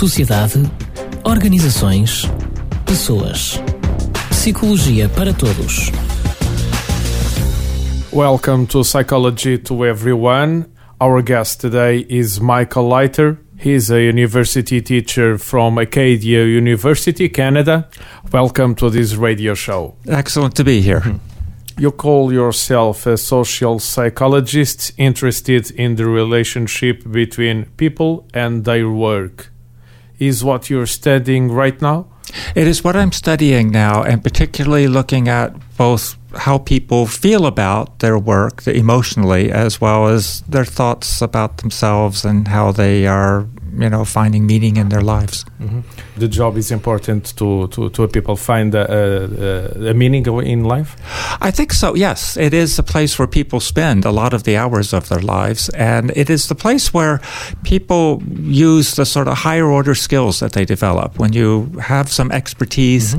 sociedade, organizações, pessoas. Psicologia para todos. Welcome to Psychology to Everyone. Our guest today is Michael Leiter. He's a university teacher from Acadia University, Canada. Welcome to this radio show. Excellent to be here. You call yourself a social psychologist interested in the relationship between people and their work. Is what you're studying right now? It is what I'm studying now, and particularly looking at both how people feel about their work emotionally, as well as their thoughts about themselves and how they are, you know, finding meaning in their lives. The job is important to, to, to people find a, a, a meaning in life? I think so, yes. It is a place where people spend a lot of the hours of their lives, and it is the place where people use the sort of higher order skills that they develop. When you have some expertise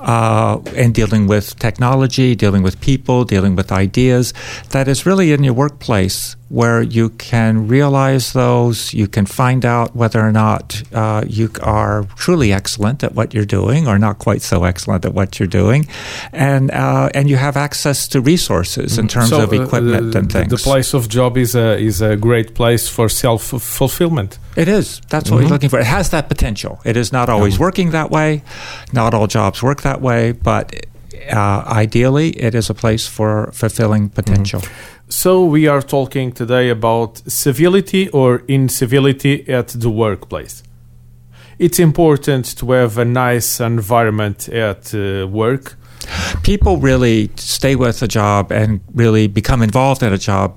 uh, in dealing with technology, dealing with people, dealing with ideas, that is really in your workplace where you can realize those, you can find out whether or not uh, you are truly excellent at what you're doing or not quite so excellent at what you're doing, and uh, and you have access to resources in terms So, of uh, equipment the, and things. The place of job is a, is a great place for self fulfillment. It is. That's what we're looking for. It has that potential. It is not always working that way. Not all jobs work that way, but uh, ideally, it is a place for fulfilling potential. So, we are talking today about civility or incivility at the workplace. It's important to have a nice environment at uh, work. People really stay with a job and really become involved in a job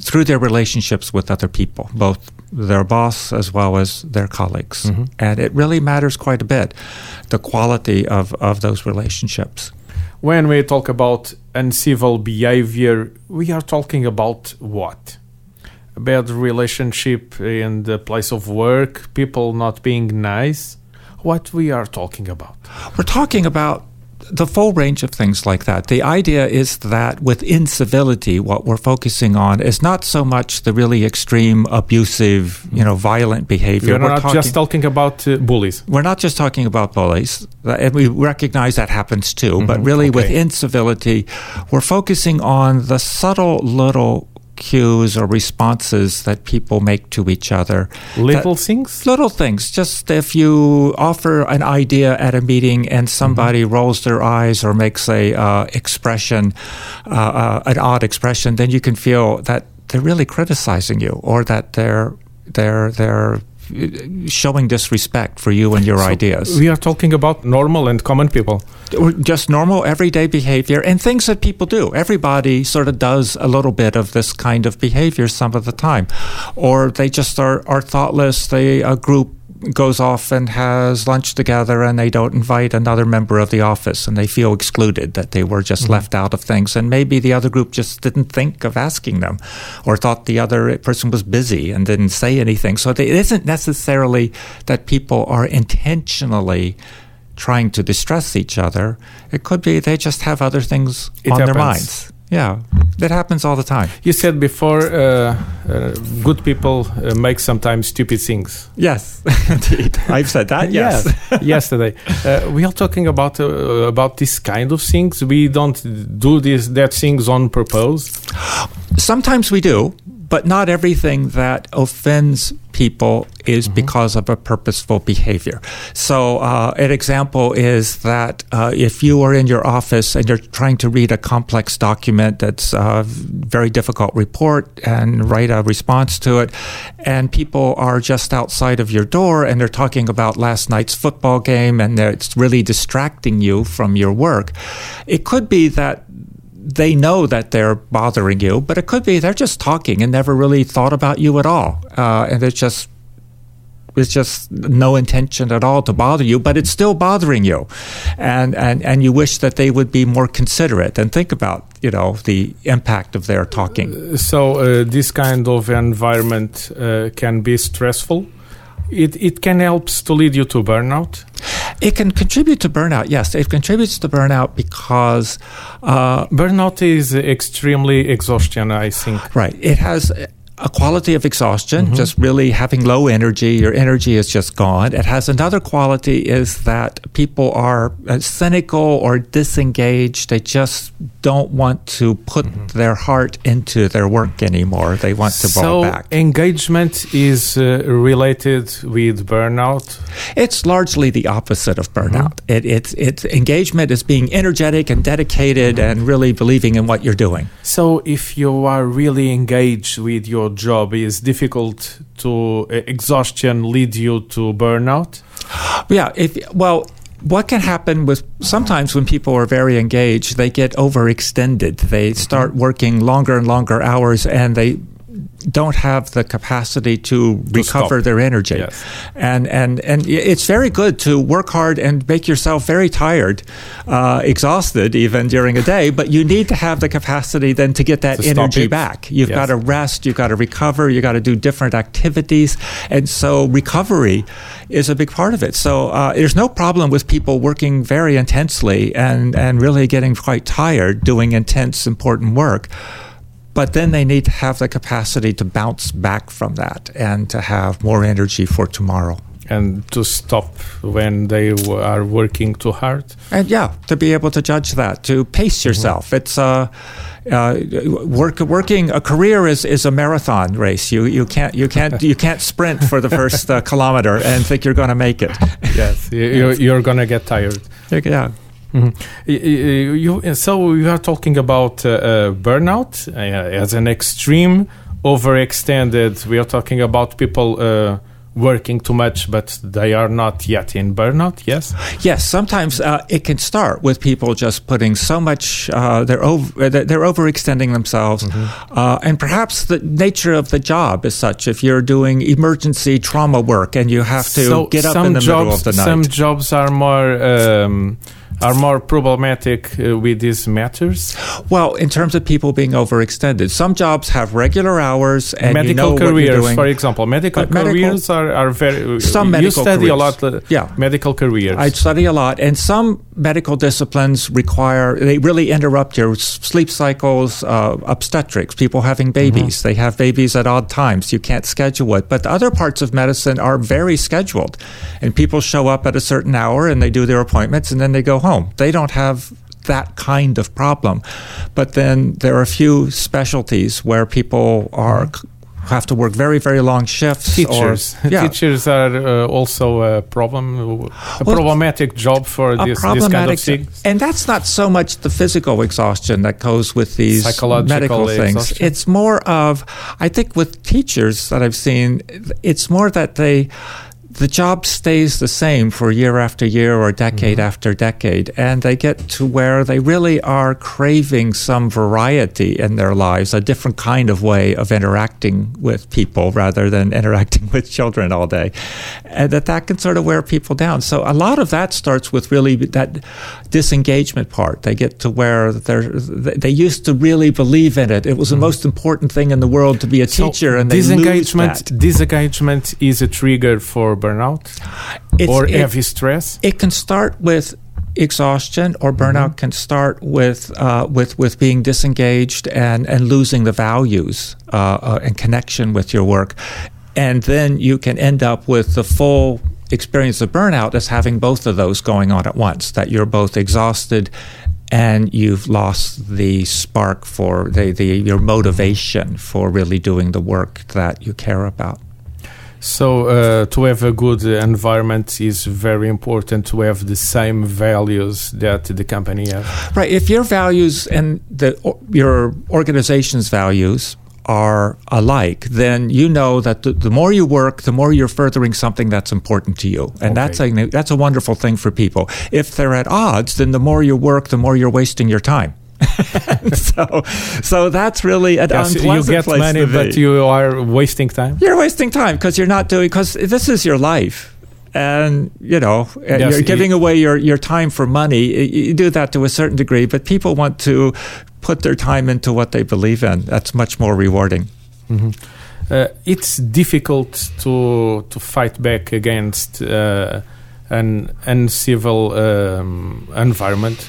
through their relationships with other people, both their boss as well as their colleagues. And it really matters quite a bit, the quality of, of those relationships. When we talk about uncivil behavior, we are talking about what? Bad relationship in the place of work, people not being nice. What we are talking about? We're talking about the full range of things like that. The idea is that with incivility, what we're focusing on is not so much the really extreme, abusive, you know, violent behavior. We're not talking, just talking about uh, bullies. we're not just talking about bullies, and we recognize that happens too. But really, with okay. incivility, we're focusing on the subtle little cues or responses that people make to each other. Little That- things? Little things. Just if you offer an idea at a meeting and somebody rolls their eyes or makes a uh, expression, uh, uh, an odd expression, then you can feel that they're really criticizing you or that they're they're they're showing disrespect for you and your ideas. We are talking about normal and common people. Just normal everyday behavior and things that people do. Everybody sort of does a little bit of this kind of behavior some of the time. Or they just are, are thoughtless. They a group goes off and has lunch together and they don't invite another member of the office and they feel excluded that they were just mm-hmm. left out of things and maybe the other group just didn't think of asking them or thought the other person was busy and didn't say anything so it isn't necessarily that people are intentionally trying to distress each other. It could be they just have other things It on their minds. Yeah, that happens all the time. You said before, uh, uh, good people uh, make sometimes stupid things. Yes, indeed. I've said that. Yes. Yes, yesterday. Uh, we are talking about uh, about this kind of things. We don't do these that things on purpose. Sometimes we do, but not everything that offends people is because of a purposeful behavior. So, uh, an example is that uh, if you are in your office and you're trying to read a complex document that's a very difficult report and write a response to it, and people are just outside of your door and they're talking about last night's football game and it's really distracting you from your work, it could be that they know that they're bothering you, but it could be they're just talking and never really thought about you at all, uh, and it's just it's just no intention at all to bother you, but it's still bothering you, and and and you wish that they would be more considerate and think about you know the impact of their talking. So uh, this kind of environment uh, can be stressful. It it can help to lead you to burnout. It can contribute to burnout. Yes, it contributes to burnout because uh, Burnout is extremely exhaustion. I think. Right. It has a quality of exhaustion, just really having low energy. Your energy is just gone. It has another quality is that people are uh, cynical or disengaged. They just don't want to put their heart into their work anymore. They want to so fall back. engagement is uh, related with burnout. It's largely the opposite of burnout. It, it's it's engagement is being energetic and dedicated and really believing in what you're doing. So if you are really engaged with your job, is difficult to uh, exhaustion lead you to burnout? Yeah. If well. What can happen with sometimes when people are very engaged, they get overextended. They start working longer and longer hours, and they don't have the capacity to, recover stop. their energy. Yes. And and and it's very good to work hard and make yourself very tired, uh, exhausted even during a day. But you need to have the capacity then to get that To energy back. You've Yes. got to rest. You've got to recover. you've got to do different activities, and so recovery is a big part of it. So uh, there's no problem with people working very intensely and and really getting quite tired doing intense, important work. But then they need to have the capacity to bounce back from that and to have more energy for tomorrow. And to stop when they w- are working too hard? And yeah, to be able to judge that, to pace yourself. It's uh, uh, work, working a career is, is a marathon race. You you can't you can't you can't sprint for the first uh, kilometer and think you're going to make it. Yes. you, you're, you're going to get tired. Yeah. Mhm. Y- You, so you are talking about uh, uh, burnout uh, as an extreme, overextended. We are talking about people uh, working too much, but they are not yet in burnout. Yes. Yes, sometimes uh, it can start with people just putting so much. Uh, they're over, they're overextending themselves, uh, and perhaps the nature of the job is such. If you're doing emergency trauma work and you have to so get up in the jobs, middle of the night, Some jobs are more um, are more problematic uh, with these matters. well, in terms of people being overextended, some jobs have regular hours and medical you know careers, for example, medical But medical- careers are, are very. Some you medical study a careers. lot. Uh, Yeah. medical careers. I study a lot, and some medical disciplines require they really interrupt your sleep cycles. Uh, obstetrics, people having babies, they have babies at odd times. You can't schedule it. But the other parts of medicine are very scheduled, and people show up at a certain hour and they do their appointments, and then they go home. They don't have that kind of problem. But then there are a few specialties where people are. Have to work very, very long shifts. Teachers, or, yeah, teachers are uh, also a problem, a Well, problematic job for this, this kind of things. and that's not so much the physical exhaustion that goes with these Psychological medical things exhaustion. it's more of i think with teachers that i've seen it's more that they the job stays the same for year after year or decade Mm-hmm. after decade and they get to where they really are craving some variety in their lives a different kind of way of interacting with people rather than interacting with children all day and that that can sort of wear people down so a lot of that starts with really that disengagement part they get to where they're they used to really believe in it it was the most important thing in the world to be a Mm-hmm. So teacher and they lose disengagement, that. disengagement is a trigger for burnout It's- or it- heavy stress. it can start with exhaustion or Mm-hmm. burnout can start with uh, with with being disengaged and and losing the values uh, uh, and connection with your work and then you can end up with the full experience of burnout as having both of those going on at once that you're both exhausted and you've lost the spark for the, the your motivation for really doing the work that you care about So uh, to have a good environment is very important to have the same values that the company has. Right. If your values and the or- your organization's values are alike, then you know that the, the more you work, the more you're furthering something that's important to you, and that's a that's a wonderful thing for people. If they're at odds, then the more you work, the more you're wasting your time. so, so that's really an Yes, you get place money, but you are wasting time. you're wasting time because you're not doing because this is your life. And you know uh, Yes, you're giving away your, your time for money. You do that to a certain degree but people want to put their time into what they believe in. That's much more rewarding. Uh, it's difficult to to fight back against uh, an uncivil um, environment.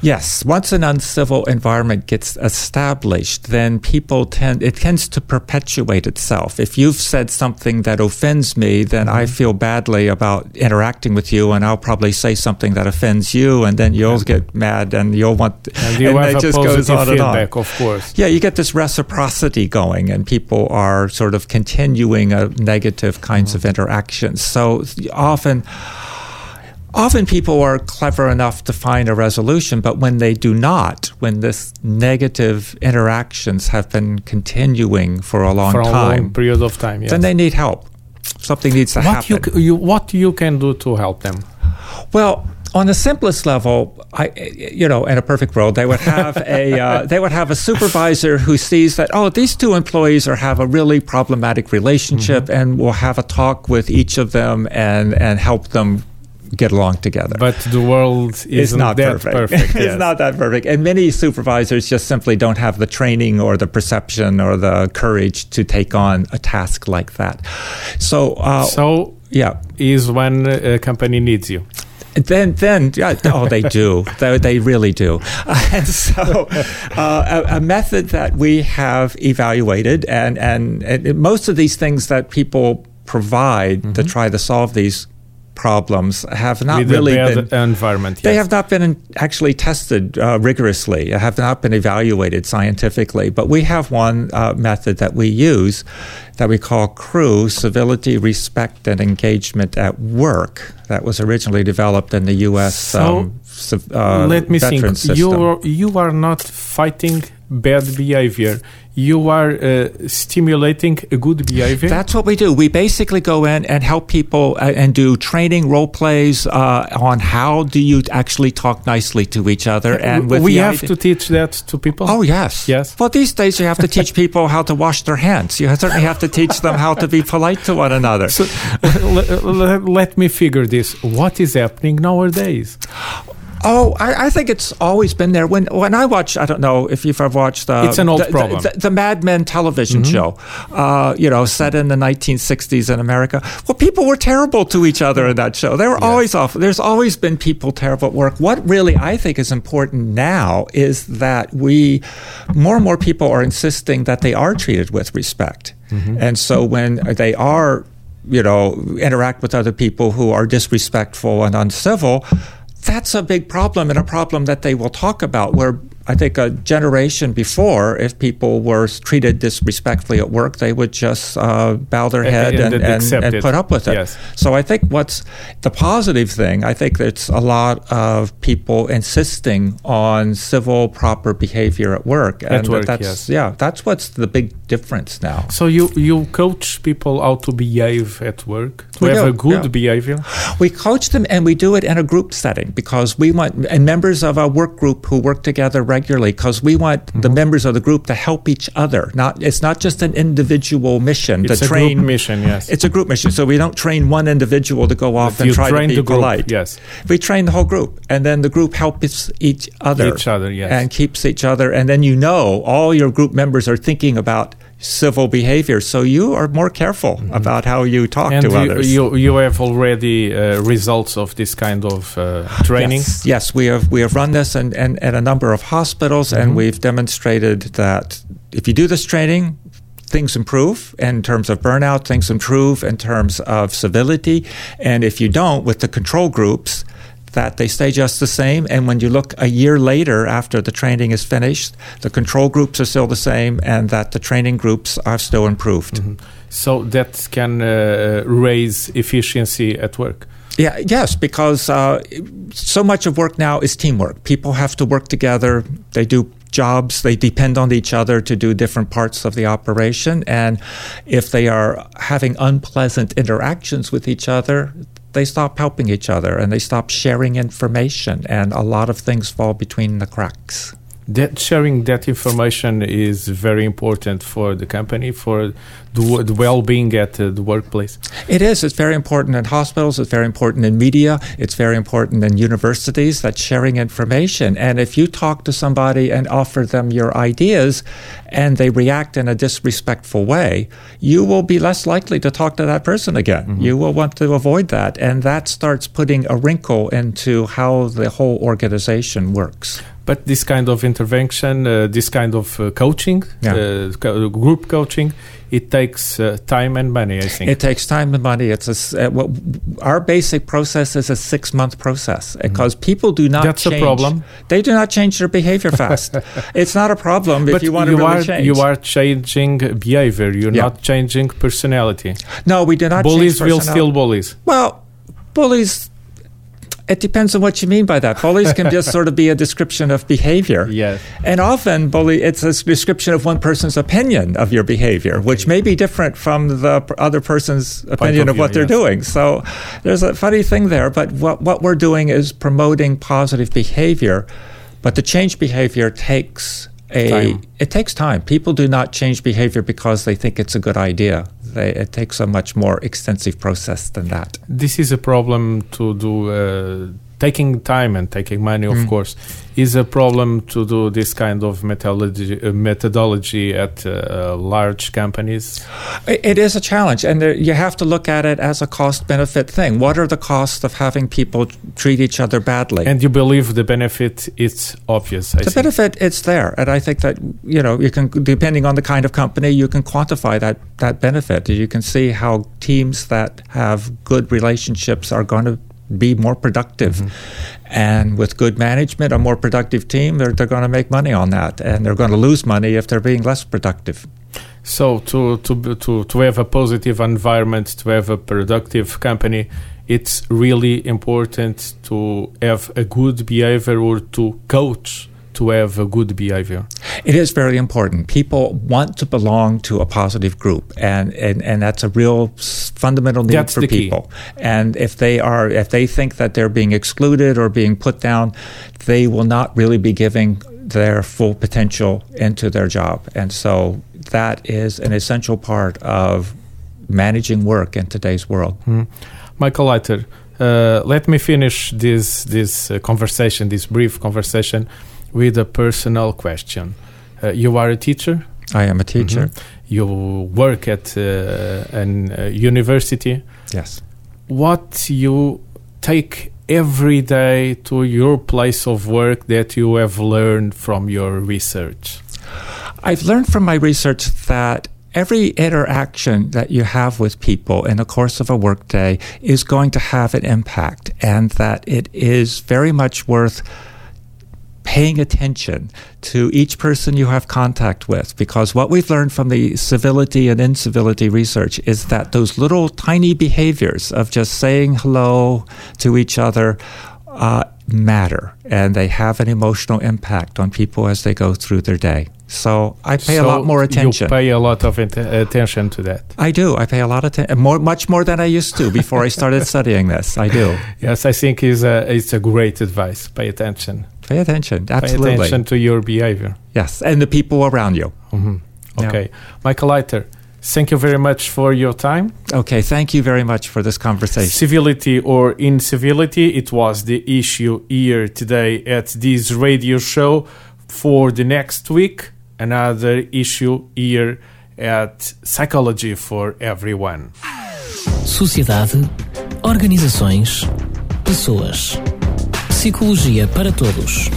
Yes, once an uncivil environment gets established, then people tend it tends to perpetuate itself. If you've said something that offends me, then I mm-hmm. feel badly about interacting with you, and I'll probably say something that offends you, and then you'll get mad, and you'll want, And you and have it just goes on and on. of course. Yeah, you get this reciprocity going, and people are sort of continuing a negative kinds mm. of interactions. So often, often people are clever enough to find a resolution, but when they do not, when this negative interactions have been continuing for a long for a time, long period of time. Yes. then they need help. Something needs to what happen. c- you what you can do to help them? Well, on the simplest level, I, you know, in a perfect world, they would have a uh, they would have a supervisor who sees that oh, these two employees are have a really problematic relationship, Mm-hmm. and will have a talk with each of them and and help them get along together. But the world is not that perfect. yes. it's not that perfect, and many supervisors just simply don't have the training or the perception or the courage to take on a task like that. So, uh, So yeah, is when a company needs you. then, then, yeah, oh, they do. they, they really do. and so, uh, a, a method that we have evaluated, and, and, and most of these things that people provide to try to solve these problems have not with really been. environment. They have not been actually tested uh, rigorously, have not been evaluated scientifically. But we have one uh, method that we use that we call CREW, Civility, Respect, and Engagement at Work, that was originally developed in the U.S. So, um, civ- uh, Let me think. system. You are, you are not fighting bad behavior. You are uh, stimulating a good behavior. That's what we do. We basically go in and help people uh, and do training role plays uh, on how do you actually talk nicely to each other. And with we have idea- to teach that to people. Oh yes, Yes. Well, these days you have to teach people how to wash their hands. You certainly have to teach them how to be polite to one another. So let me figure this. What is happening nowadays? Oh, I, I think it's always been there. When when I watch, I don't know if you've ever watched. Uh, It's an old the, the- problem. The, the Mad Men television show, uh, you know, set in the 1960s in America. Well, people were terrible to each other in that show. They were always awful. There's always been people terrible at work. What really I think is important now is that we, more and more people are insisting that they are treated with respect, and so when they are you know, interact with other people who are disrespectful and uncivil, that's a big problem and a problem that they will talk about. Where I think a generation before, if people were treated disrespectfully at work, they would just uh, bow their head and and, and, and put up with it. Yes. So I think what's the positive thing, I think it's a lot of people insisting on civil, proper behavior at work. and work, that's, yes. Yeah, that's what's the big difference now. So you you coach people how to behave at work to We have do, a good yeah. behavior. We coach them and we do it in a group setting because we want, and members of our work group who work together regularly, because we want Mm-hmm. the members of the group to help each other. Not, it's not just an individual mission It's a train. group mission. Yes. It's a group mission, so we don't train one individual to go off But and try to train be polite. yes. we train the whole group, and then the group helps each other, Each other, yes. and keeps each other, and then you know all your group members are thinking about civil behavior, so you are more careful about how you talk Mm-hmm. and to you, others. you you have already uh, results of this kind of uh, training. Yes, yes, we have we have run this in, in, at a number of hospitals, and we've demonstrated that if you do this training, things improve in terms of burnout, things improve in terms of civility, and if you don't, with the control groups. That they stay just the same, and when you look a year later after the training is finished, the control groups are still the same, and that the training groups are still improved. So that can uh, raise efficiency at work. Yeah, yes, because uh, so much of work now is teamwork. People have to work together. They do jobs. They depend on each other to do different parts of the operation. And if they are having unpleasant interactions with each other, they stop helping each other and they stop sharing information. And a lot of things fall between the cracks. That sharing that information is very important for the company for the, the well-being at uh, the workplace It is. It's very important in hospitals. It's very important in media. It's very important in universities that sharing information. And if you talk to somebody and offer them your ideas and they react in a disrespectful way, you will be less likely to talk to that person again. You will want to avoid that. And that starts putting a wrinkle into how the whole organization works. But this kind of intervention uh, this kind of uh, coaching Yeah. uh, co- group coaching it takes uh, time and money i think It takes time and money. It's a, uh, what, our basic process is a six month process because people do not Mm-hmm. That's a problem. They do not change their behavior fast. it's not a problem if but you want to really are change. you are changing behavior you're Yeah. not changing personality no, we do not. bullies change will still bullies Well, bullies. It depends on what you mean by that. Bullies can just sort of be a description of behavior. Yes. And often, bully it's a description of one person's opinion of your behavior, which may be different from the other person's opinion of of, what they're yes. doing. So there's a funny thing there. But what, what we're doing is promoting positive behavior. But to change behavior takes a Time. it takes time. People do not change behavior because they think it's a good idea. They, it takes a much more extensive process than that. this is a problem to do uh, taking time and taking money of Mm. course is a problem to do this kind of methodology, uh, methodology at uh, large companies It is a challenge, and there, you have to look at it as a cost benefit thing. What are the costs of having people treat each other badly? and you believe the benefit it's obvious I the think. benefit it's there, and I think that you know you can depending on the kind of company you can quantify that that benefit. You can see how teams that have good relationships are going to be more productive, mm-hmm. and with good management, a more productive team, they're they're going to make money on that, and they're going to lose money if they're being less productive. So to to to to have a positive environment, to have a productive company, it's really important to have a good behavior or to coach to have a good behavior. It is very important. People want to belong to a positive group, and, and, and that's a real fundamental need That's for people. And if they are, if they think that they're being excluded or being put down, they will not really be giving their full potential into their job. And so that is an essential part of managing work in today's world. Michael Leiter, uh, let me finish this this uh, conversation, this brief conversation, with a personal question. Uh, you are a teacher. I am a teacher. Mhm. You work at uh, an uh, university. Yes. What you take every day to your place of work that you have learned from your research? I've learned from my research that every interaction that you have with people in the course of a workday is going to have an impact, and that it is very much worth paying attention to each person you have contact with because what we've learned from the civility and incivility research is that those little tiny behaviors of just saying hello to each other uh, matter and they have an emotional impact on people as they go through their day. So I pay a lot more attention. You pay a lot of int- attention to that. I do. I pay a lot of attention, more, much more than I used to before I started studying this. I do. Yes, I think is a it's a great advice. Pay attention. Pay attention. Absolutely. Pay attention to your behavior. Yes, and the people around you. hmm Yeah. Okay, Michael Leiter, thank you very much for your time. Okay, thank you very much for this conversation. Civility or incivility, it was the issue here today at this radio show. For the next week, another issue here at Psychology for Everyone. Sociedade, organizações, pessoas. Psicologia para todos.